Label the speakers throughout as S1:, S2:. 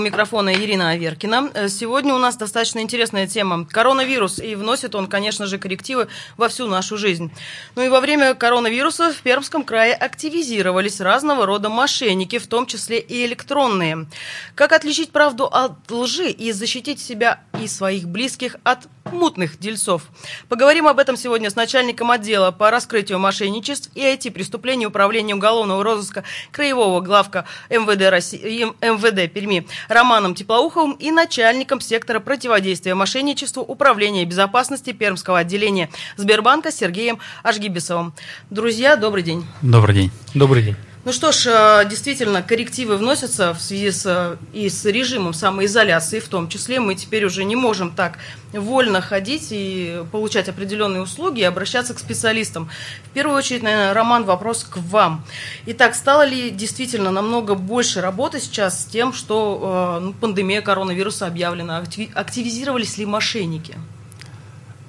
S1: у микрофона Ирина Аверкина. Э, сегодня у нас достаточно интересная тема. Коронавирус, и вносит он, конечно же, коррективы во всю нашу жизнь. Ну и во время коронавируса в Пермском крае активизировались разного рода мошенники, в том числе и электронные. Как отличить правду от лжи и защитить себя и своих близких от мутных дельцов? Поговорим об этом сегодня с начальником отдела по раскрытию мошенничеств и IT-преступлений Управления уголовного розыска Краевого главка МВД, России, МВД Перми Романом Теплоуховым и начальником сектора противодействия мошенничеству Управления безопасности Пермского отделения Сбербанка Сергеем Ашгибисовым. Друзья, добрый день.
S2: Добрый день.
S3: Добрый день.
S1: Ну что ж, э, действительно, коррективы вносятся в связи с, и с режимом самоизоляции, в том числе мы теперь уже не можем так вольно ходить и получать определенные услуги и обращаться к специалистам. В первую очередь, наверное, Роман, вопрос к вам. Итак, стало ли действительно намного больше работы сейчас с тем, что э, ну, пандемия коронавируса объявлена? Активизировались ли мошенники?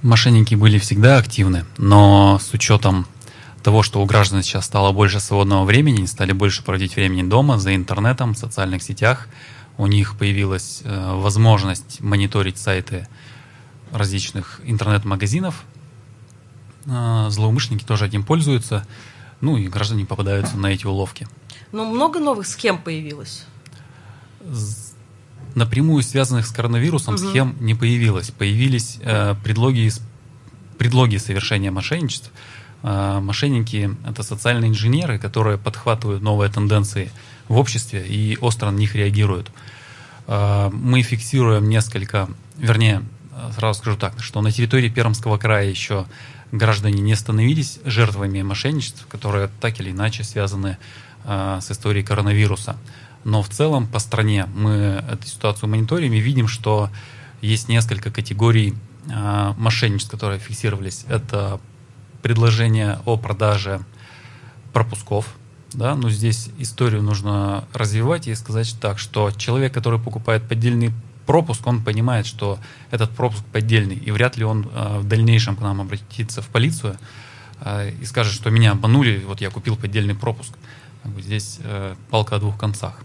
S2: Мошенники были всегда активны, но с учетом того, что у граждан сейчас стало больше свободного времени, стали больше проводить времени дома, за интернетом, в социальных сетях, у них появилась э, возможность мониторить сайты различных интернет-магазинов. Э, злоумышленники тоже этим пользуются, ну и граждане попадаются на эти уловки.
S1: Но много новых схем появилось?
S2: Напрямую связанных с коронавирусом угу. схем не появилось. Появились э, предлоги, предлоги совершения мошенничеств – а, мошенники — это социальные инженеры, которые подхватывают новые тенденции в обществе и остро на них реагируют. А, мы фиксируем несколько, вернее, сразу скажу так, что на территории Пермского края еще граждане не становились жертвами мошенничеств, которые так или иначе связаны а, с историей коронавируса. Но в целом по стране мы эту ситуацию мониторим и видим, что есть несколько категорий мошенничеств, которые фиксировались. Это предложение о продаже пропусков, да, но здесь историю нужно развивать и сказать так, что человек, который покупает поддельный пропуск, он понимает, что этот пропуск поддельный, и вряд ли он э, в дальнейшем к нам обратится в полицию э, и скажет, что меня обманули, вот я купил поддельный пропуск. Здесь э, палка о двух концах.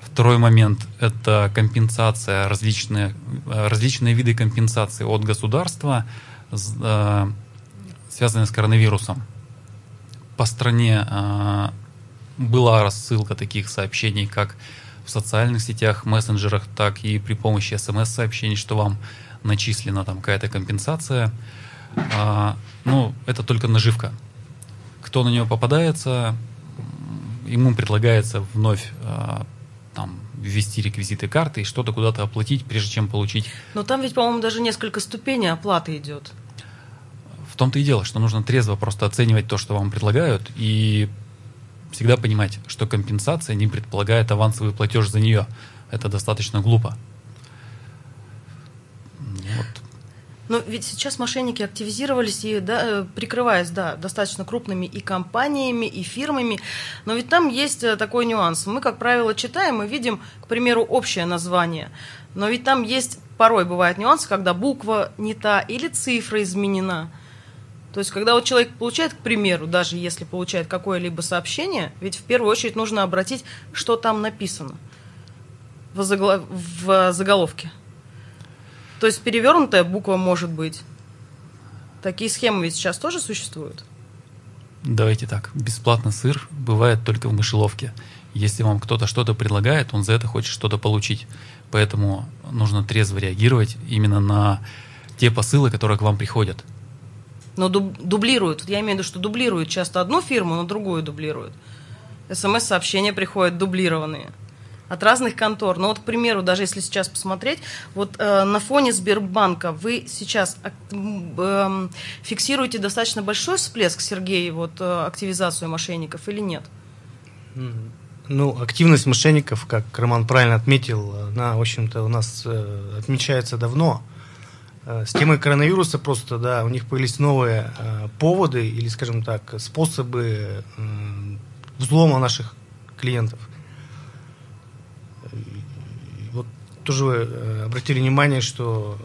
S2: Второй момент – это компенсация, различные, э, различные виды компенсации от государства, э, связанные с коронавирусом. По стране э, была рассылка таких сообщений, как в социальных сетях, мессенджерах, так и при помощи смс-сообщений, что вам начислена там какая-то компенсация. А, ну, это только наживка. Кто на нее попадается, ему предлагается вновь а, там, ввести реквизиты карты и что-то куда-то оплатить, прежде чем получить.
S1: Но там ведь, по-моему, даже несколько ступеней оплаты идет
S2: том-то и дело, что нужно трезво просто оценивать то, что вам предлагают, и всегда понимать, что компенсация не предполагает авансовый платеж за нее. Это достаточно глупо.
S1: Вот. Но ведь сейчас мошенники активизировались и да, э, прикрываясь да, достаточно крупными и компаниями, и фирмами. Но ведь там есть э, такой нюанс. Мы, как правило, читаем и видим, к примеру, общее название. Но ведь там есть порой бывают нюансы, когда буква не та или цифра изменена. То есть, когда вот человек получает, к примеру, даже если получает какое-либо сообщение, ведь в первую очередь нужно обратить, что там написано в, заголов... в заголовке. То есть, перевернутая буква может быть. Такие схемы ведь сейчас тоже существуют?
S2: Давайте так. Бесплатно сыр бывает только в мышеловке. Если вам кто-то что-то предлагает, он за это хочет что-то получить. Поэтому нужно трезво реагировать именно на те посылы, которые к вам приходят
S1: но дублируют. Я имею в виду, что дублируют часто одну фирму, но другую дублируют. СМС-сообщения приходят дублированные от разных контор. Но вот, к примеру, даже если сейчас посмотреть, вот э, на фоне Сбербанка вы сейчас э, фиксируете достаточно большой всплеск, Сергей, вот э, активизацию мошенников или нет?
S3: Ну, активность мошенников, как Роман правильно отметил, она, в общем-то, у нас э, отмечается давно. Э, с темой коронавируса просто, да, у них появились новые э, поводы или, скажем так, способы э, взлома наших клиентов. Вот тоже вы э, обратили внимание, что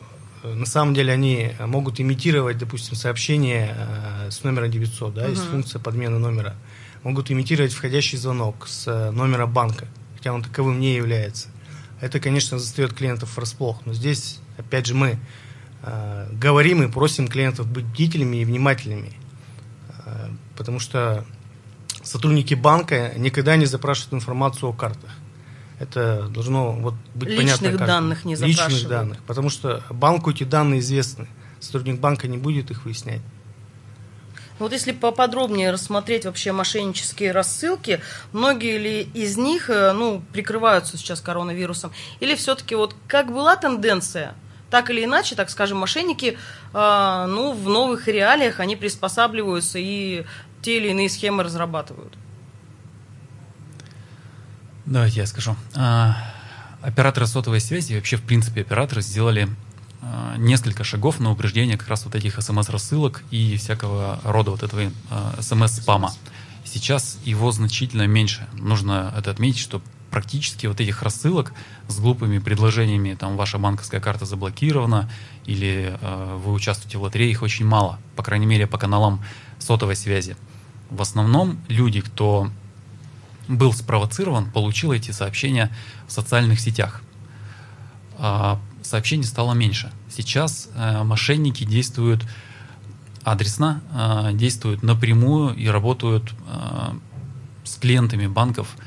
S3: э, на самом деле они могут имитировать, допустим, сообщение э, с номера 900, да, uh-huh. есть функция подмены номера. Могут имитировать входящий звонок с номера банка, хотя он таковым не является. это, конечно, застает клиентов врасплох. Но здесь, опять же, мы э, говорим и просим клиентов быть бдительными и внимательными. Э, потому что сотрудники банка никогда не запрашивают информацию о картах. Это должно вот быть
S1: Личных
S3: понятно. Как.
S1: данных не запрашивают.
S3: Личных данных. Потому что банку эти данные известны. Сотрудник банка не будет их выяснять.
S1: Вот если поподробнее рассмотреть вообще мошеннические рассылки, многие ли из них э, ну, прикрываются сейчас коронавирусом? Или все-таки вот как была тенденция, так или иначе, так скажем, мошенники э, ну, в новых реалиях они приспосабливаются и те или иные схемы разрабатывают?
S2: Давайте я скажу. А, операторы сотовой связи, вообще в принципе операторы сделали а, несколько шагов на упреждение как раз вот этих смс-рассылок и всякого рода вот этого а, смс-спама. Сейчас его значительно меньше. Нужно это отметить, что практически вот этих рассылок с глупыми предложениями, там, ваша банковская карта заблокирована, или э, вы участвуете в лотерее, их очень мало, по крайней мере, по каналам сотовой связи. В основном люди, кто был спровоцирован, получил эти сообщения в социальных сетях. А сообщений стало меньше. Сейчас э, мошенники действуют адресно, э, действуют напрямую и работают э, с клиентами банков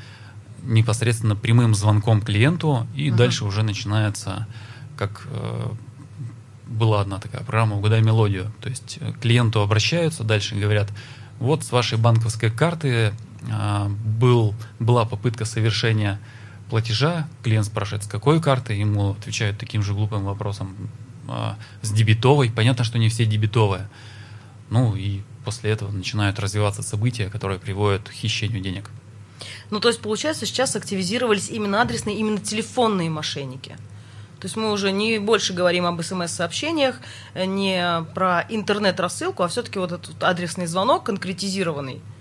S2: непосредственно прямым звонком клиенту, и угу. дальше уже начинается, как была одна такая программа «Угадай мелодию». То есть к клиенту обращаются, дальше говорят, вот с вашей банковской карты был, была попытка совершения платежа, клиент спрашивает, с какой карты, ему отвечают таким же глупым вопросом, э, с дебетовой. Понятно, что не все дебетовые. Ну и после этого начинают развиваться события, которые приводят к хищению денег.
S1: Ну, то есть, получается, сейчас активизировались именно адресные, именно телефонные мошенники. То есть мы уже не больше говорим об смс-сообщениях, не про интернет-рассылку, а все-таки вот этот адресный звонок конкретизированный –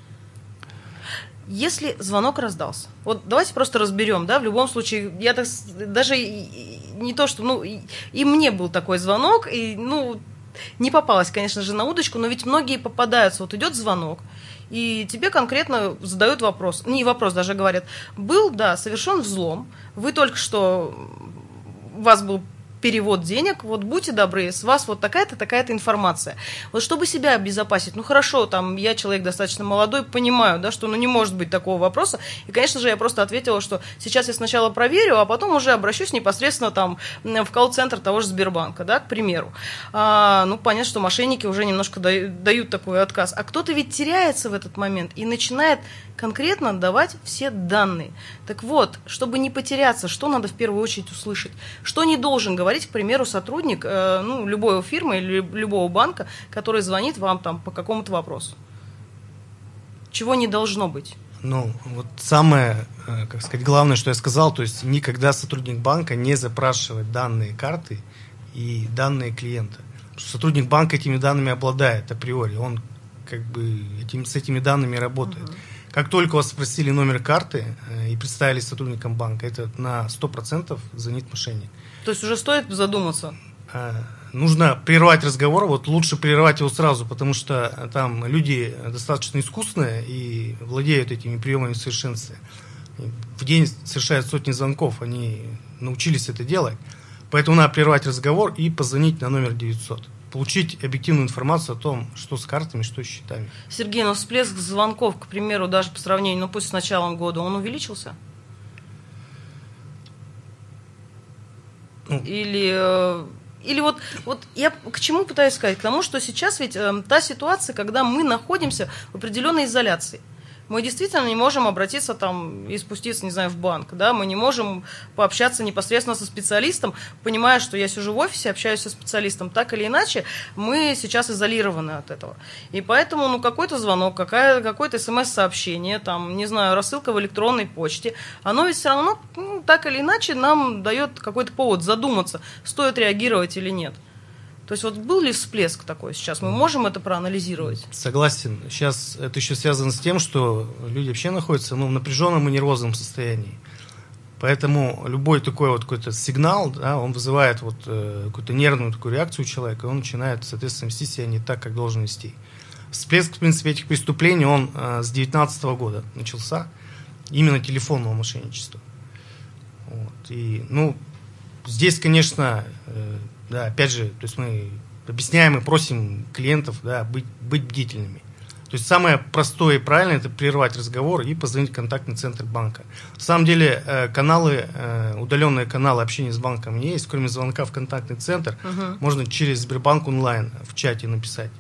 S1: если звонок раздался, вот давайте просто разберем, да, в любом случае, я так даже не то, что, ну, и, и мне был такой звонок, и, ну, не попалась, конечно же, на удочку, но ведь многие попадаются, вот идет звонок, и тебе конкретно задают вопрос, не вопрос, даже говорят, был, да, совершен взлом, вы только что, у вас был перевод денег, вот будьте добры, с вас вот такая-то, такая-то информация. Вот чтобы себя обезопасить, ну хорошо, там, я человек достаточно молодой, понимаю, да, что ну не может быть такого вопроса, и, конечно же, я просто ответила, что сейчас я сначала проверю, а потом уже обращусь непосредственно там в колл-центр того же Сбербанка, да, к примеру. А, ну, понятно, что мошенники уже немножко дают, такой отказ, а кто-то ведь теряется в этот момент и начинает конкретно давать все данные. Так вот, чтобы не потеряться, что надо в первую очередь услышать? Что не должен говорить, к примеру, сотрудник э, ну, любой фирмы или любого банка, который звонит вам там по какому-то вопросу? Чего не должно быть?
S3: Ну, вот самое, э, как сказать, главное, что я сказал, то есть никогда сотрудник банка не запрашивает данные карты и данные клиента. Сотрудник банка этими данными обладает априори, он как бы этим, с этими данными работает. Uh-huh. Как только вас спросили номер карты э, и представили сотрудникам банка, это на 100% звонит мошенник.
S1: То есть уже стоит задуматься?
S3: Э, нужно прервать разговор, вот лучше прервать его сразу, потому что там люди достаточно искусные и владеют этими приемами совершенствия. В день совершают сотни звонков, они научились это делать. Поэтому надо прервать разговор и позвонить на номер 900 получить объективную информацию о том, что с картами, что с счетами.
S1: Сергей, ну всплеск звонков, к примеру, даже по сравнению, ну пусть с началом года, он увеличился? Ну. Или э, или вот, вот я к чему пытаюсь сказать? К тому, что сейчас ведь э, та ситуация, когда мы находимся в определенной изоляции мы действительно не можем обратиться там и спуститься, не знаю, в банк, да, мы не можем пообщаться непосредственно со специалистом, понимая, что я сижу в офисе, общаюсь со специалистом, так или иначе, мы сейчас изолированы от этого. И поэтому, ну, какой-то звонок, какая, какое-то смс-сообщение, там, не знаю, рассылка в электронной почте, оно ведь все равно, ну, так или иначе, нам дает какой-то повод задуматься, стоит реагировать или нет. То есть вот был ли всплеск такой сейчас? Мы можем это проанализировать?
S3: Согласен. Сейчас это еще связано с тем, что люди вообще находятся ну, в напряженном и нервозном состоянии. Поэтому любой такой вот какой-то сигнал, да, он вызывает вот э, какую-то нервную такую реакцию у человека, и он начинает, соответственно, вести себя не так, как должен вести. Всплеск, в принципе, этих преступлений, он э, с 2019 года начался, именно телефонного мошенничества. Вот. И, ну, здесь, конечно, э, да, опять же, то есть мы объясняем и просим клиентов да, быть, быть бдительными. То есть самое простое и правильное – это прервать разговор и позвонить в контактный центр банка. На самом деле э, каналы, э, удаленные каналы общения с банком есть. Кроме звонка в контактный центр, угу. можно через Сбербанк онлайн в чате написать.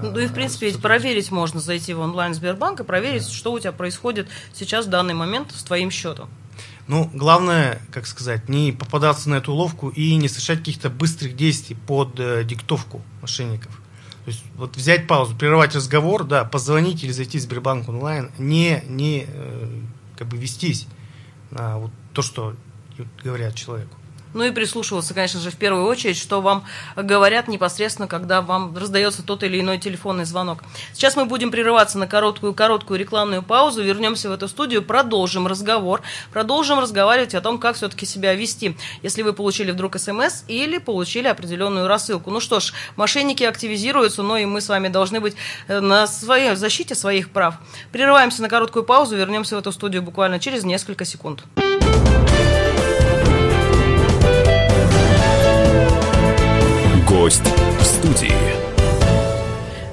S1: Ну и, в принципе, ведь проверить можно, зайти в онлайн Сбербанк и проверить, да. что у тебя происходит сейчас в данный момент с твоим счетом.
S3: Ну, главное, как сказать, не попадаться на эту уловку и не совершать каких-то быстрых действий под э, диктовку мошенников. То есть вот взять паузу, прервать разговор, да, позвонить или зайти в Сбербанк онлайн, не, не э, как бы вестись на вот то, что говорят человеку.
S1: Ну и прислушиваться, конечно же, в первую очередь, что вам говорят непосредственно, когда вам раздается тот или иной телефонный звонок. Сейчас мы будем прерываться на короткую-короткую рекламную паузу, вернемся в эту студию, продолжим разговор, продолжим разговаривать о том, как все-таки себя вести, если вы получили вдруг смс или получили определенную рассылку. Ну что ж, мошенники активизируются, но и мы с вами должны быть э, на своей защите своих прав. Прерываемся на короткую паузу, вернемся в эту студию буквально через несколько секунд.
S4: Гость в студии.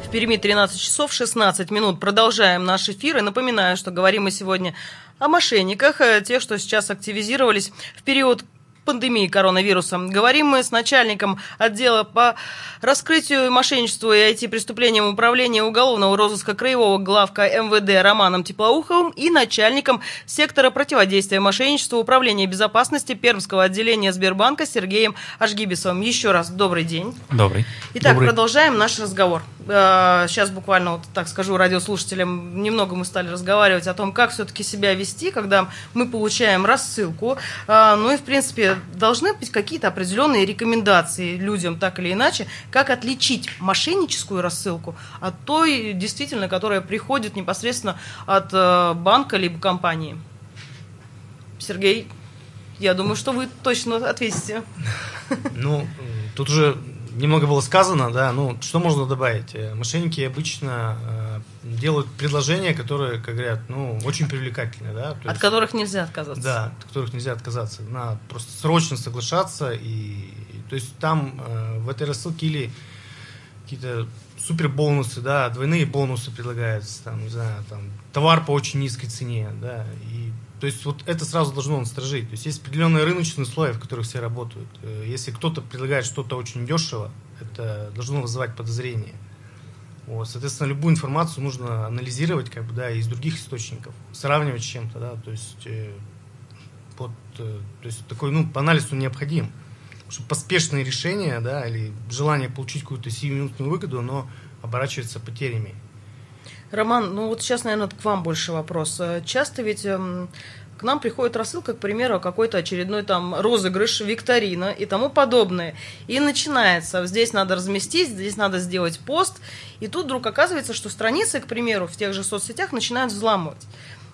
S1: В Перми 13 часов 16 минут. Продолжаем наш эфир. И напоминаю, что говорим мы сегодня о мошенниках, э, тех, что сейчас активизировались в период пандемии коронавируса. Говорим мы с начальником отдела по раскрытию мошенничеству и IT-преступлениям управления уголовного розыска краевого главка МВД Романом Теплоуховым и начальником сектора противодействия мошенничеству управления безопасности Пермского отделения Сбербанка Сергеем Ашгибисовым. Еще раз добрый день.
S2: Добрый.
S1: Итак,
S2: добрый.
S1: продолжаем наш разговор. Э, сейчас буквально, вот так скажу радиослушателям, немного мы стали разговаривать о том, как все-таки себя вести, когда мы получаем рассылку. Э, ну и, в принципе, должны быть какие-то определенные рекомендации людям, так или иначе, как отличить мошенническую рассылку от той, действительно, которая приходит непосредственно от э, банка либо компании. Сергей, я думаю, что вы точно ответите.
S3: Ну, тут уже немного было сказано, да, ну, что можно добавить? Э, мошенники обычно э, делают предложения, которые, как говорят, ну, очень привлекательные, да.
S1: от есть, которых нельзя отказаться.
S3: Да, от которых нельзя отказаться. Надо просто срочно соглашаться, и, и то есть там э, в этой рассылке или какие-то супер бонусы, да, двойные бонусы предлагаются, там, не знаю, там, товар по очень низкой цене, да, и то есть вот это сразу должно насторожить. То есть есть определенные рыночные условия, в которых все работают. Э, если кто-то предлагает что-то очень дешево, это должно вызывать подозрение. Вот, соответственно, любую информацию нужно анализировать, как бы, да, из других источников, сравнивать с чем-то, да, то есть, э, вот, э, то есть такой, ну, по анализу необходим, что поспешные решения, да, или желание получить какую-то сиюминутную выгоду, оно оборачивается потерями.
S1: Роман, ну вот сейчас, наверное, к вам больше вопрос. Э, часто ведь эм, к нам приходит рассылка, к примеру, какой-то очередной там розыгрыш, викторина и тому подобное. И начинается, здесь надо разместить, здесь надо сделать пост. И тут вдруг оказывается, что страницы, к примеру, в тех же соцсетях начинают взламывать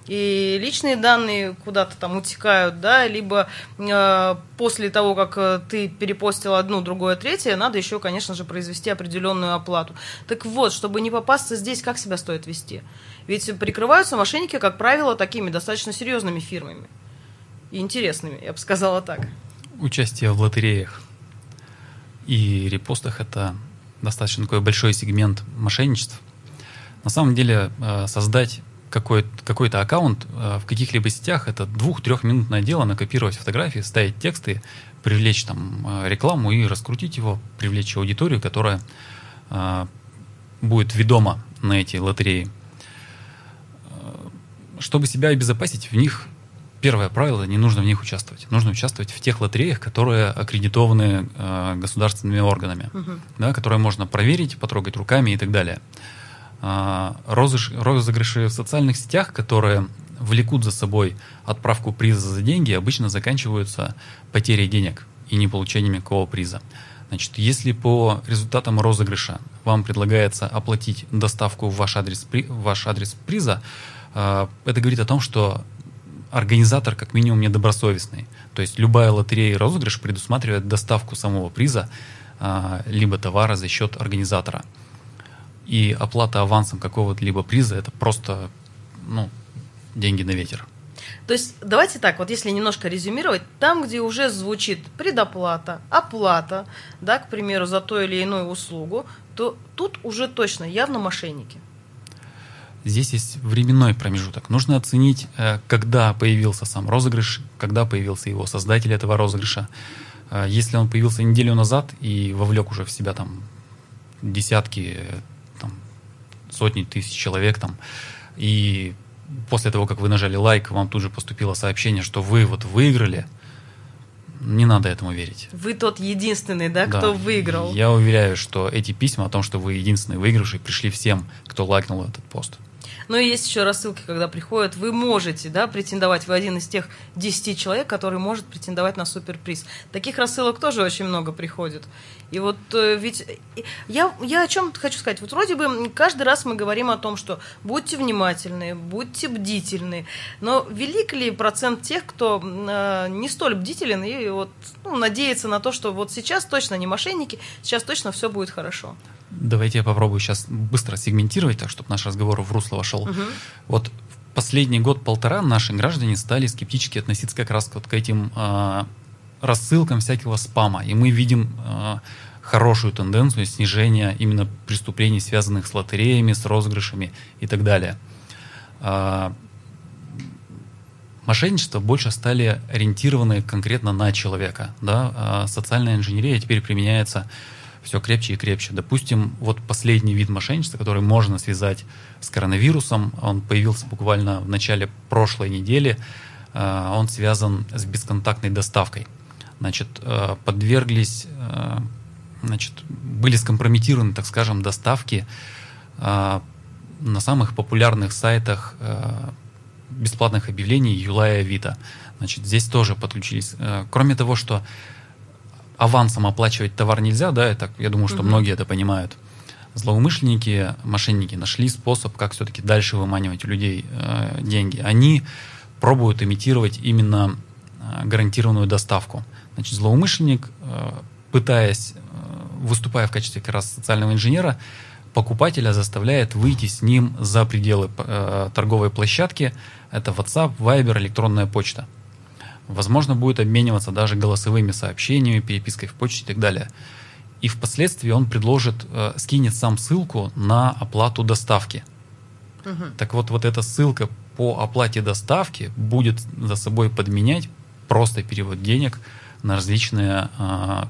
S1: и личные данные куда-то там утекают, да, либо э, после того, как э, ты перепостил одну, другое, третье, надо еще, конечно же, произвести определенную оплату. Так вот, чтобы не попасться здесь, как себя стоит вести? Ведь прикрываются мошенники, как правило, такими достаточно серьезными фирмами. И интересными, я бы сказала так.
S2: Участие в лотереях и репостах – это достаточно такой большой сегмент мошенничеств. На самом деле э, создать какой-то какой аккаунт э, в каких-либо сетях, это двух-трехминутное дело, накопировать фотографии, ставить тексты, привлечь там э, рекламу и раскрутить его, привлечь аудиторию, которая э, будет ведома на эти лотереи. Чтобы себя обезопасить, в них первое правило, не нужно в них участвовать. Нужно участвовать в тех лотереях, которые аккредитованы э, государственными органами, угу. да, которые можно проверить, потрогать руками и так далее. А, розыгрыши в социальных сетях, которые влекут за собой отправку приза за деньги, обычно заканчиваются потерей денег и не получением никакого приза. Значит, если по результатам розыгрыша вам предлагается оплатить доставку в ваш адрес, в ваш адрес приза, а, это говорит о том, что организатор как минимум недобросовестный. То есть любая лотерея и розыгрыш предусматривает доставку самого приза а, либо товара за счет организатора и оплата авансом какого-либо приза это просто ну, деньги на ветер.
S1: То есть, давайте так, вот если немножко резюмировать, там, где уже звучит предоплата, оплата, да, к примеру, за ту или иную услугу, то тут уже точно явно мошенники.
S2: Здесь есть временной промежуток. Нужно оценить, э, когда появился сам розыгрыш, когда появился его создатель этого розыгрыша. Э, если он появился неделю назад и вовлек уже в себя там десятки, сотни тысяч человек, там, и после того, как вы нажали лайк, вам тут же поступило сообщение, что вы вот выиграли, не надо этому верить.
S1: Вы тот единственный, да,
S2: Да.
S1: кто выиграл.
S2: Я уверяю, что эти письма о том, что вы единственный выигравший, пришли всем, кто лайкнул этот пост.
S1: Ну и есть еще рассылки, когда приходят, вы можете, да, претендовать, вы один из тех 10 человек, который может претендовать на суперприз. Таких рассылок тоже очень много приходит. И вот э, ведь э, я, я о чем хочу сказать. Вот вроде бы каждый раз мы говорим о том, что будьте внимательны, будьте бдительны. Но велик ли процент тех, кто э, не столь бдителен и вот ну, надеется на то, что вот сейчас точно не мошенники, сейчас точно все будет хорошо.
S2: Давайте я попробую сейчас быстро сегментировать, так чтобы наш разговор в русло вошел.
S1: Мгм.
S2: Вот в последний год-полтора наши граждане стали скептически относиться как раз вот к этим а, рассылкам всякого спама. И мы видим а, хорошую тенденцию снижения именно преступлений, связанных с лотереями, с розыгрышами и так далее. А, Мошенничества больше стали ориентированы конкретно на человека. Да? А социальная инженерия теперь применяется все крепче и крепче. Допустим, вот последний вид мошенничества, который можно связать с коронавирусом, он появился буквально в начале прошлой недели, э, он связан с бесконтактной доставкой. Значит, э, подверглись, э, значит, были скомпрометированы, так скажем, доставки э, на самых популярных сайтах бесплатных объявлений Юлая Авито. Значит, здесь тоже подключились. Кроме того, что авансом оплачивать товар нельзя, да, это, я думаю, что
S1: Мгм.
S2: многие это понимают. Злоумышленники, мошенники нашли способ, как все-таки дальше выманивать у людей э, деньги. Они пробуют имитировать именно гарантированную доставку. Значит, злоумышленник, э, пытаясь, э, выступая в качестве как раз социального инженера, покупателя заставляет выйти с ним за пределы э, торговой площадки. Это WhatsApp, Viber, электронная почта. Возможно, будет обмениваться даже голосовыми сообщениями, перепиской в почте и так далее. И впоследствии он предложит, э, скинет сам ссылку на оплату доставки.
S1: Мгм.
S2: Так вот, вот эта ссылка по оплате доставки будет за собой подменять просто перевод денег на различные а,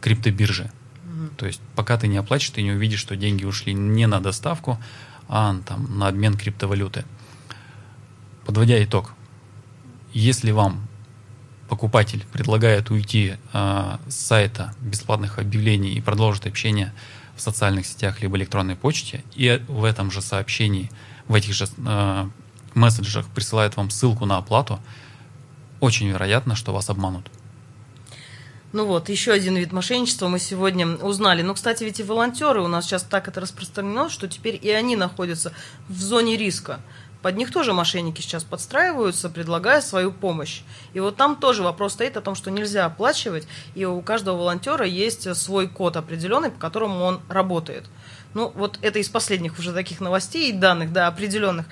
S2: криптобиржи.
S1: Мгм.
S2: То есть пока ты не оплатишь, ты не увидишь, что деньги ушли не на доставку, а там, на обмен криптовалюты. Подводя итог, если вам покупатель предлагает уйти а, с сайта бесплатных объявлений и продолжить общение в социальных сетях либо электронной почте, и в этом же сообщении, в этих же а, месседжах присылает вам ссылку на оплату, очень вероятно, что вас обманут.
S1: Ну вот, еще один вид мошенничества мы сегодня узнали. Ну, кстати, ведь и волонтеры у нас сейчас так это распространено, что теперь и они находятся в зоне риска. Под них тоже мошенники сейчас подстраиваются, предлагая свою помощь. И вот там тоже вопрос стоит о том, что нельзя оплачивать, и у каждого волонтера есть свой код определенный, по которому он работает. Ну, вот это из последних уже таких новостей и данных, да, определенных.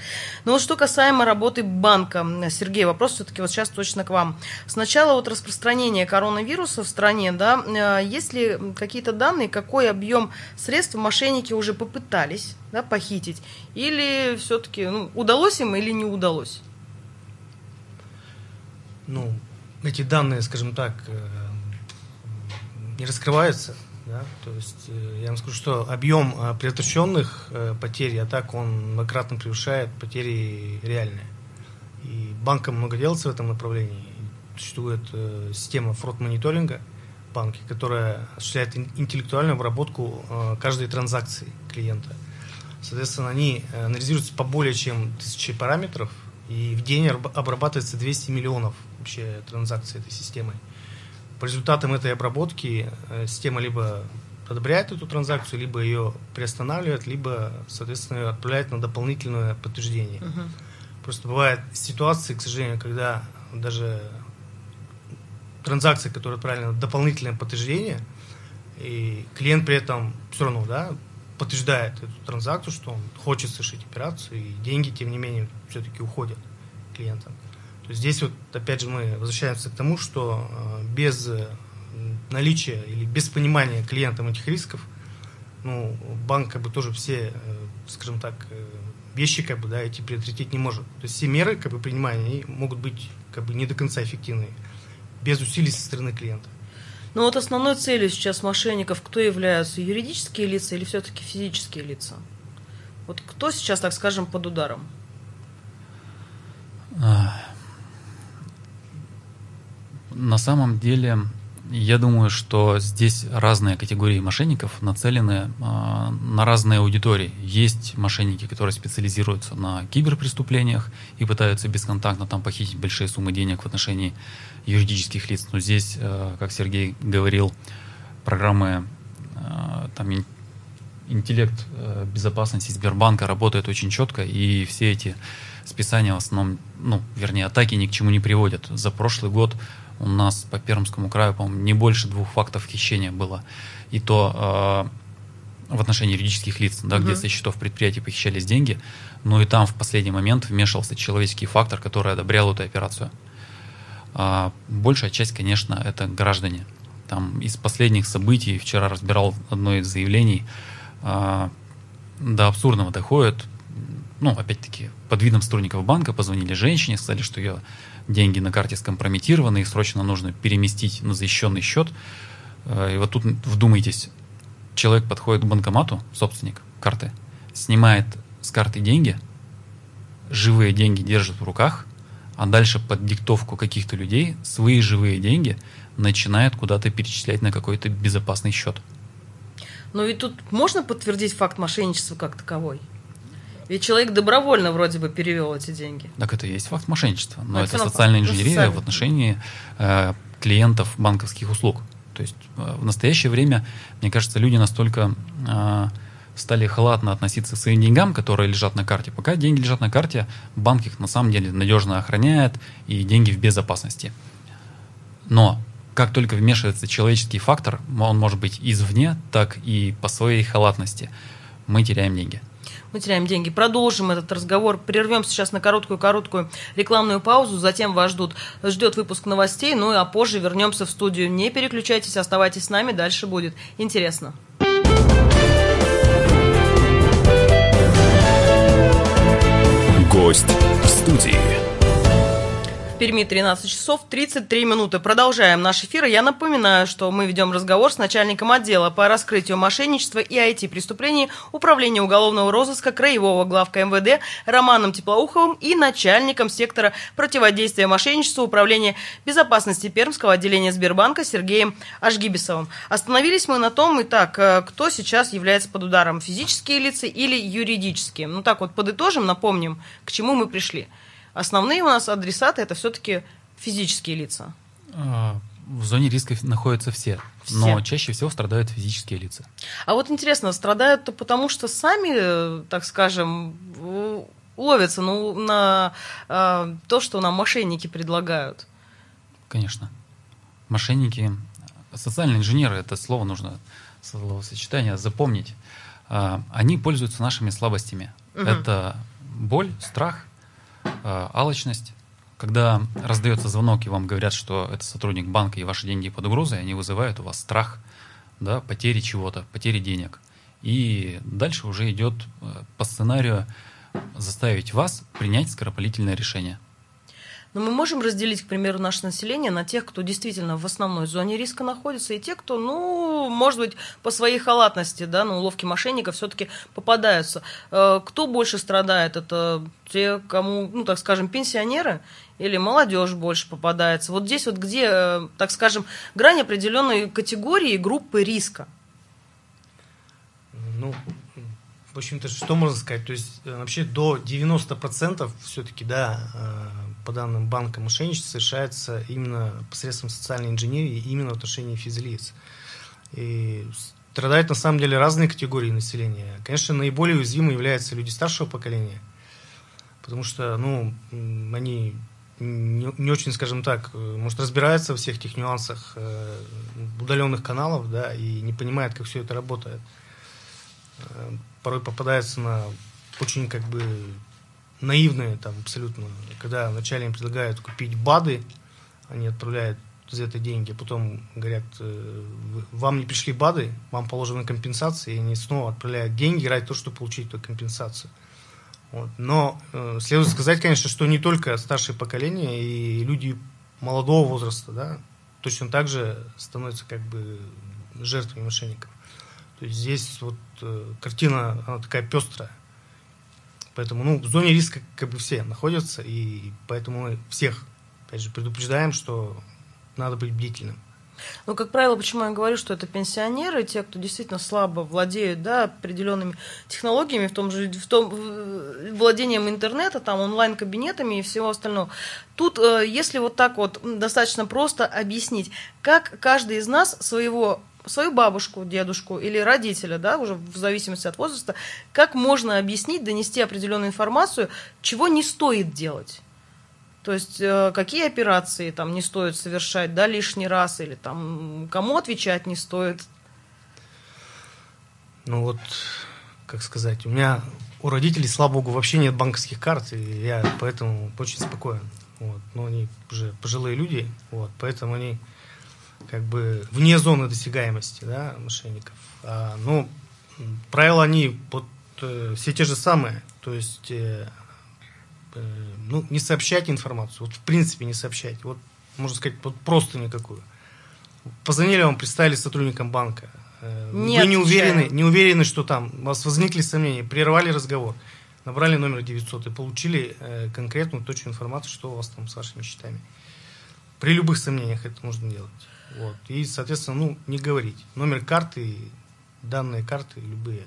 S1: Но вот что касаемо работы банка, Сергей, вопрос все-таки вот сейчас точно к вам. С начала вот распространения коронавируса в стране, да, э, есть ли какие-то данные, какой объем средств мошенники уже попытались да, похитить? Или все-таки ну, удалось им или не удалось?
S3: Ну, эти данные, скажем так, э, не раскрываются. Да? То есть э, я вам скажу, что объем э, предотвращенных э, потерь и атак, он многократно превышает потери реальные. И банкам много делается в этом направлении. Существует система фрод-мониторинга в банке, которая осуществляет ин- интеллектуальную обработку каждой транзакции клиента. Соответственно, они анализируются по более чем тысяче параметров, и в день обрабатывается 200 миллионов вообще транзакций этой системой. По результатам этой обработки э, система либо одобряет эту транзакцию, либо ее приостанавливает, либо, соответственно, отправляет на дополнительное подтверждение.
S1: Мгм.
S3: Просто бывают ситуации, к сожалению, когда даже транзакции, которые отправлены на дополнительное подтверждение, и клиент при этом все равно да, подтверждает эту транзакцию, что он хочет совершить операцию, и деньги, тем не менее, все-таки уходят клиентам. То есть здесь вот, опять же, мы возвращаемся к тому, что э, без э, наличия или без понимания клиентам этих рисков, ну, банк как бы тоже все, э, скажем так, вещи как бы, да, эти предотвратить не может. То есть все меры, как бы, принимания, они могут быть как бы не до конца эффективные, без усилий со стороны клиента.
S1: Ну вот основной целью сейчас мошенников кто являются? Юридические лица или все-таки физические лица? Вот кто сейчас, так скажем, под ударом?
S2: На самом деле, я думаю, что здесь разные категории мошенников нацелены э, на разные аудитории. Есть мошенники, которые специализируются на киберпреступлениях и пытаются бесконтактно там похитить большие суммы денег в отношении юридических лиц. Но здесь, э, как Сергей говорил, программы э, там интеллект э, безопасности Сбербанка работает очень четко, и все эти списания в основном, ну, вернее, атаки ни к чему не приводят. За прошлый год у нас по Пермскому краю, по-моему, не больше двух фактов хищения было. И то э, в отношении юридических лиц, да, угу. где со счетов предприятий похищались деньги, ну и там в последний момент вмешивался человеческий фактор, который одобрял эту операцию. А большая часть, конечно, это граждане. Там из последних событий, вчера разбирал одно из заявлений, а, до абсурдного доходит. Ну, опять-таки, под видом сотрудников банка позвонили женщине, сказали, что ее деньги на карте скомпрометированы, их срочно нужно переместить на защищенный счет. А, и вот тут вдумайтесь, человек подходит к банкомату, собственник карты, снимает с карты деньги, живые деньги держит в руках, а дальше под диктовку каких-то людей свои живые деньги начинает куда-то перечислять на какой-то безопасный счет.
S1: Но ведь тут можно подтвердить факт мошенничества как таковой? Ведь человек добровольно вроде бы перевел эти деньги.
S2: Так это и есть факт мошенничества. Но, Но это, это социальная инженерия ну, в отношении э, клиентов банковских услуг. То есть э, в настоящее время, мне кажется, люди настолько э, стали халатно относиться к своим деньгам, которые лежат на карте. Пока деньги лежат на карте, банк их на самом деле надежно охраняет, и деньги в безопасности. Но как только вмешивается человеческий фактор, он может быть извне, так и по своей халатности, мы теряем деньги.
S1: Мы теряем деньги. Продолжим этот разговор. Прервем сейчас на короткую-короткую рекламную паузу. Затем вас ждут, ждет выпуск новостей. Ну а позже вернемся в студию. Не переключайтесь, оставайтесь с нами. Дальше будет интересно.
S4: Гость в студии.
S1: Перми 13 часов 33 минуты. Продолжаем наш эфир. Я напоминаю, что мы ведем разговор с начальником отдела по раскрытию мошенничества и IT-преступлений Управления уголовного розыска Краевого главка МВД Романом Теплоуховым и начальником сектора противодействия мошенничеству Управления безопасности Пермского отделения Сбербанка Сергеем Ашгибисовым. Остановились мы на том, и так, э, кто сейчас является под ударом, физические лица или юридические. Ну так вот, подытожим, напомним, к чему мы пришли. Основные у нас адресаты это все-таки физические лица.
S2: А, в зоне риска находятся все, все, но чаще всего страдают физические лица.
S1: А вот интересно, страдают -то потому, что сами, так скажем, ловятся ну, на э, то, что нам мошенники предлагают.
S2: Конечно. Мошенники, социальные инженеры, это слово нужно, словосочетание запомнить. Э, они пользуются нашими слабостями. Угу. Это боль, страх Э, алчность. Когда раздается звонок, и вам говорят, что это сотрудник банка, и ваши деньги под угрозой, они вызывают у вас страх, да, потери чего-то, потери денег. И дальше уже идет э, по сценарию заставить вас принять скоропалительное решение –
S1: но мы можем разделить, к примеру, наше население на тех, кто действительно в основной зоне риска находится, и те, кто, ну, может быть, по своей халатности, да, ну, уловки мошенников все-таки попадаются. Э, кто больше страдает? Это те, кому, ну, так скажем, пенсионеры или молодежь больше попадается? Вот здесь вот где, э, так скажем, грань определенной категории группы риска?
S3: Ну, в общем-то, что можно сказать? То есть э, вообще до 90% все-таки, да, по данным банка мошенничество совершается именно посредством социальной инженерии, именно в отношении физлиц. И страдают на самом деле разные категории населения. Конечно, наиболее уязвимы являются люди старшего поколения, потому что, ну, они не, не очень, скажем так, может, разбираются во всех этих нюансах э, удаленных каналов, да, и не понимают, как все это работает. Э, порой попадаются на очень, как бы, наивные там абсолютно, когда вначале им предлагают купить БАДы, они отправляют за это деньги, потом говорят, э, вам не пришли БАДы, вам положены компенсации, и они снова отправляют деньги ради того, чтобы получить эту компенсацию. Вот. Но э, следует сказать, конечно, что не только старшее поколение и люди молодого возраста, да, точно так же становятся как бы жертвами мошенников. То есть здесь вот э, картина, она такая пестрая. Поэтому, ну, в зоне риска как бы все находятся, и поэтому мы всех, опять же, предупреждаем, что надо быть бдительным.
S1: Ну, как правило, почему я говорю, что это пенсионеры, те, кто действительно слабо владеют да, определенными технологиями, в том же в том, владением интернета, там, онлайн-кабинетами и всего остального. Тут, э, если вот так вот достаточно просто объяснить, как каждый из нас своего свою бабушку, дедушку или родителя, да, уже в зависимости от возраста, как можно объяснить, донести определенную информацию, чего не стоит делать. То есть э, какие операции там не стоит совершать, да, лишний раз, или там кому отвечать не стоит.
S3: Ну вот, как сказать, у меня у родителей, слава богу, вообще нет банковских карт, и я поэтому очень спокоен. Вот. Но они уже пожилые люди, вот, поэтому они как бы вне зоны досягаемости да, мошенников. А, ну, правила они вот, э, все те же самые. То есть, э, э, ну, не сообщать информацию. Вот в принципе не сообщать. Вот, можно сказать, вот просто никакую. Позвонили вам, представили сотрудникам банка. Э,
S1: Нет,
S3: Вы не уверены, не уверены, что там у вас возникли сомнения, прервали разговор, набрали номер 900 и получили э, конкретную точную информацию, что у вас там с вашими счетами. При любых сомнениях это нужно делать. Вот. И, соответственно, ну, не говорить. Номер карты, данные карты, любые.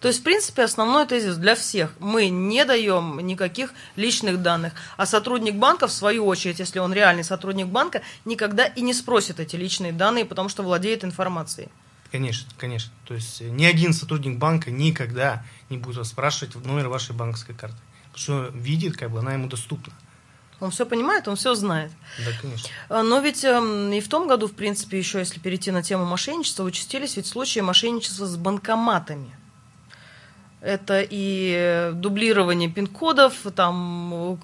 S1: То есть, в принципе, основной тезис для всех. Мы не даем никаких личных данных. А сотрудник банка, в свою очередь, если он реальный сотрудник банка, никогда и не спросит эти личные данные, потому что владеет информацией.
S3: Конечно, конечно. То есть ни один сотрудник банка никогда не будет вас спрашивать номер вашей банковской карты. Потому что видит, как бы она ему доступна.
S1: Он все понимает, он все знает.
S3: Да, конечно.
S1: А, но ведь э, и в том году, в принципе, еще если перейти на тему мошенничества, участились ведь случаи мошенничества с банкоматами. Это и дублирование пин-кодов, там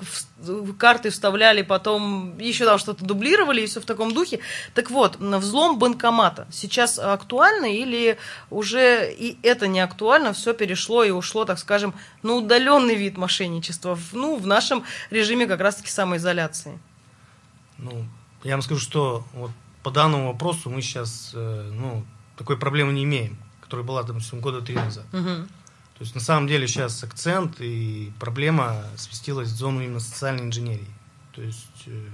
S1: карты вставляли, потом еще там что-то дублировали, и все в таком духе. Так вот, взлом банкомата сейчас актуально или уже и это не актуально, все перешло и ушло, так скажем, на удаленный вид мошенничества, ну, в нашем режиме как раз-таки самоизоляции?
S3: Ну, я вам скажу, что вот по данному вопросу мы сейчас, э, ну, такой проблемы не имеем, которая была, допустим, года три назад.
S1: Угу.
S3: То есть на самом деле сейчас акцент и проблема сместилась в зону именно социальной инженерии. То есть, э,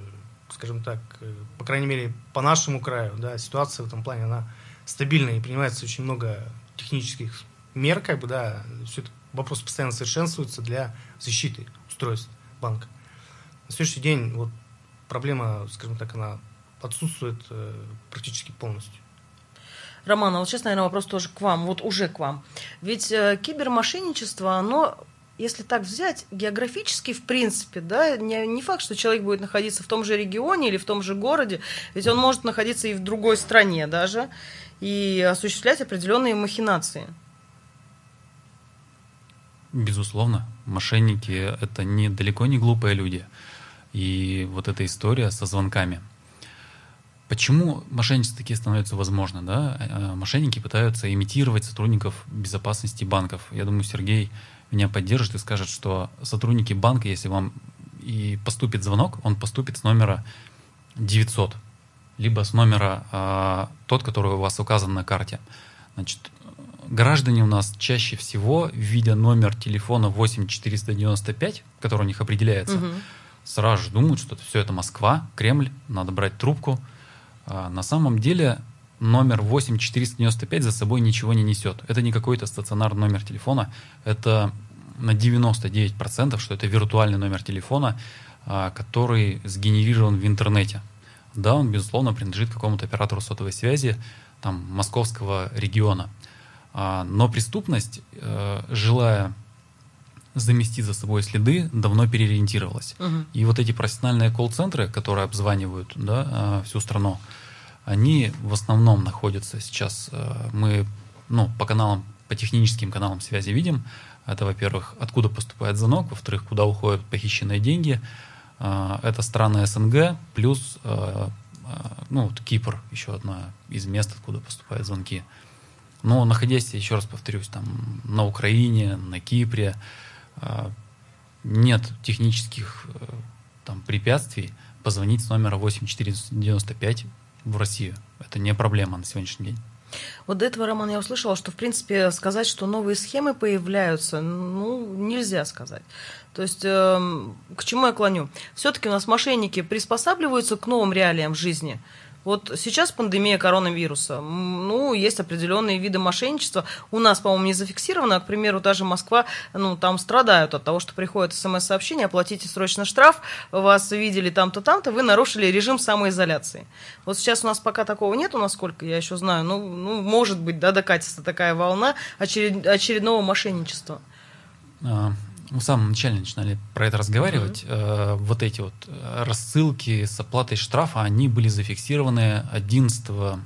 S3: скажем так, э, по крайней мере, по нашему краю, да, ситуация в этом плане, она стабильная и принимается очень много технических мер, как бы, да, все это вопрос постоянно совершенствуется для защиты устройств банка. На следующий день вот проблема, скажем так, она отсутствует э, практически полностью.
S1: Роман, а вот сейчас, наверное, вопрос тоже к вам, вот уже к вам. Ведь э, кибермошенничество, оно если так взять, географически, в принципе, да, не, не факт, что человек будет находиться в том же регионе или в том же городе, ведь он может находиться и в другой стране даже, и осуществлять определенные махинации.
S2: Безусловно, мошенники – это не, далеко не глупые люди. И вот эта история со звонками – Почему мошенничество такие становятся возможно? Да? Э, мошенники пытаются имитировать сотрудников безопасности банков. Я думаю, Сергей меня поддержит и скажет, что сотрудники банка, если вам и поступит звонок, он поступит с номера 900, либо с номера э, тот, который у вас указан на карте. Значит, граждане у нас чаще всего, видя номер телефона 8495, который у них определяется, угу. сразу же думают, что это все это Москва, Кремль, надо брать трубку – на самом деле номер 8495 за собой ничего не несет. Это не какой-то стационарный номер телефона, это на 99%, что это виртуальный номер телефона, а, который сгенерирован в интернете. Да, он, безусловно, принадлежит какому-то оператору сотовой связи там, московского региона. А, но преступность, э, желая заместить за собой следы, давно переориентировалась. Угу. И вот эти профессиональные колл-центры, которые обзванивают да, а, всю страну, они в основном находятся сейчас, а, мы ну, по каналам, по техническим каналам связи видим, Это, во-первых, откуда поступает звонок, во-вторых, куда уходят похищенные деньги. А, это страны СНГ, плюс ну, вот Кипр, еще одна из мест, откуда поступают звонки. Но находясь, еще раз повторюсь, там на Украине, на Кипре, нет технических э, там, препятствий позвонить с номера 8495 в Россию. Это не проблема на сегодняшний день.
S1: Вот до этого, Роман, я услышала, что, в принципе, сказать, что новые схемы появляются, ну, нельзя сказать. То есть, э, к чему я клоню? Все-таки у нас мошенники приспосабливаются к новым реалиям жизни – вот сейчас пандемия коронавируса. Ну, есть определенные виды мошенничества. У нас, по-моему, не зафиксировано. К примеру, даже Москва, ну, там страдают от того, что приходит смс-сообщение, оплатите срочно штраф, вас видели там-то, там-то, вы нарушили режим самоизоляции. Вот сейчас у нас пока такого нету, насколько я еще знаю. Ну, ну может быть, да, докатится такая волна очеред... очередного мошенничества.
S2: А, мы в самом начале начинали про это разговаривать. Uh-huh. Вот эти вот э, рассылки с оплатой штрафа, они были зафиксированы 11 э,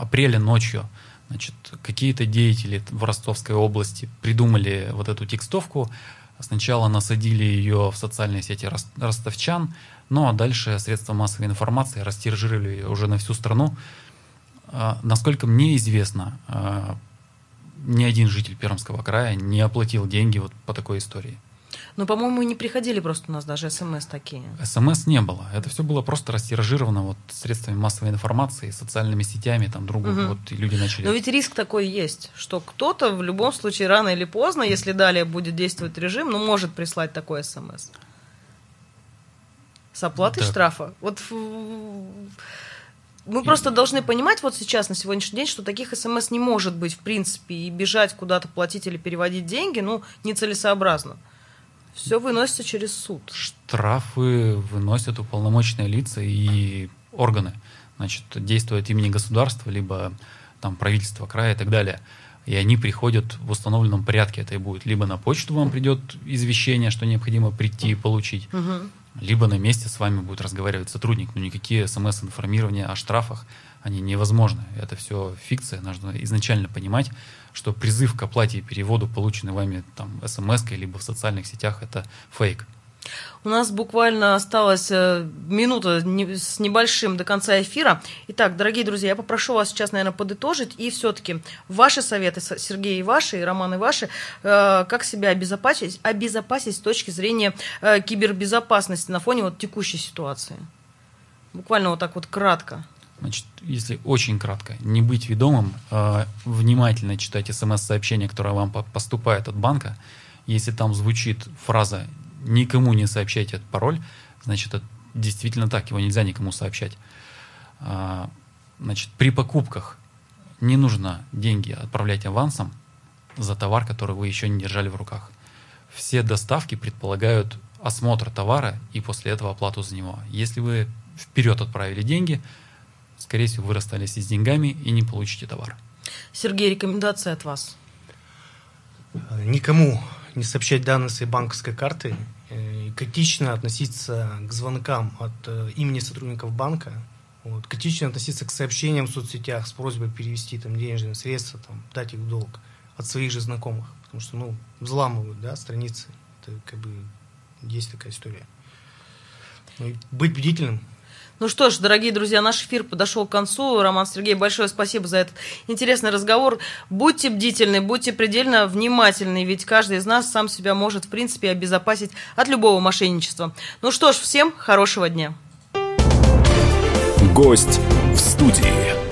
S2: апреля ночью. Значит, какие-то деятели в Ростовской области придумали вот эту текстовку. Сначала насадили ее в социальные сети ростовчан, ну а дальше средства массовой информации растиражировали ее уже на всю страну. Насколько мне известно, ни один житель Пермского края не оплатил деньги вот по такой истории.
S1: Но, по-моему, не приходили просто у нас даже смс такие.
S2: СМС не было. Это все было просто растиражировано вот средствами массовой информации, социальными сетями, там другу, угу. вот и люди начали.
S1: Но ведь риск такой есть, что кто-то в любом случае рано или поздно, если далее будет действовать режим, ну, может прислать такой смс. С оплатой да. штрафа. Вот мы просто должны понимать вот сейчас, на сегодняшний день, что таких смс не может быть в принципе, и бежать куда-то платить или переводить деньги, ну, нецелесообразно. Все выносится через суд.
S2: Штрафы выносят уполномоченные лица и органы. Значит, действуют имени государства, либо там правительства края и так далее. И они приходят в установленном порядке. Это и будет либо на почту вам придет извещение, что необходимо прийти и получить, угу либо на месте с вами будет разговаривать сотрудник. Но никакие смс-информирования о штрафах, они невозможны. Это все фикция. Нужно изначально понимать, что призыв к оплате и переводу, полученный вами там смс либо в социальных сетях, это фейк.
S1: У нас буквально осталась э, минута с небольшим до конца эфира. Итак, дорогие друзья, я попрошу вас сейчас, наверное, подытожить. И все-таки ваши советы, Сергей и ваши, и Роман и ваши, э, как себя обезопасить, обезопасить с точки зрения э, кибербезопасности на фоне вот текущей ситуации. Буквально вот так вот кратко.
S2: Значит, если очень кратко, не быть ведомым, внимательно читать смс-сообщение, которое вам поступает от банка. Если там звучит фраза никому не сообщайте этот пароль, значит, это действительно так, его нельзя никому сообщать. А, значит, при покупках не нужно деньги отправлять авансом за товар, который вы еще не держали в руках. Все доставки предполагают осмотр товара и после этого оплату за него. Если вы вперед отправили деньги, скорее всего, вы расстались с деньгами и не получите товар.
S1: Сергей, рекомендация от вас?
S3: Никому не сообщать данные своей банковской карты, критично относиться к звонкам от э, имени сотрудников банка, вот, критично относиться к сообщениям в соцсетях с просьбой перевести там денежные средства, там, дать их в долг от своих же знакомых, потому что, ну, взламывают, да, страницы, это как бы есть такая история. Ну, быть бдительным,
S1: ну что ж, дорогие друзья, наш эфир подошел к концу. Роман Сергей, большое спасибо за этот интересный разговор. Будьте бдительны, будьте предельно внимательны, ведь каждый из нас сам себя может, в принципе, обезопасить от любого мошенничества. Ну что ж, всем хорошего дня.
S4: Гость в студии.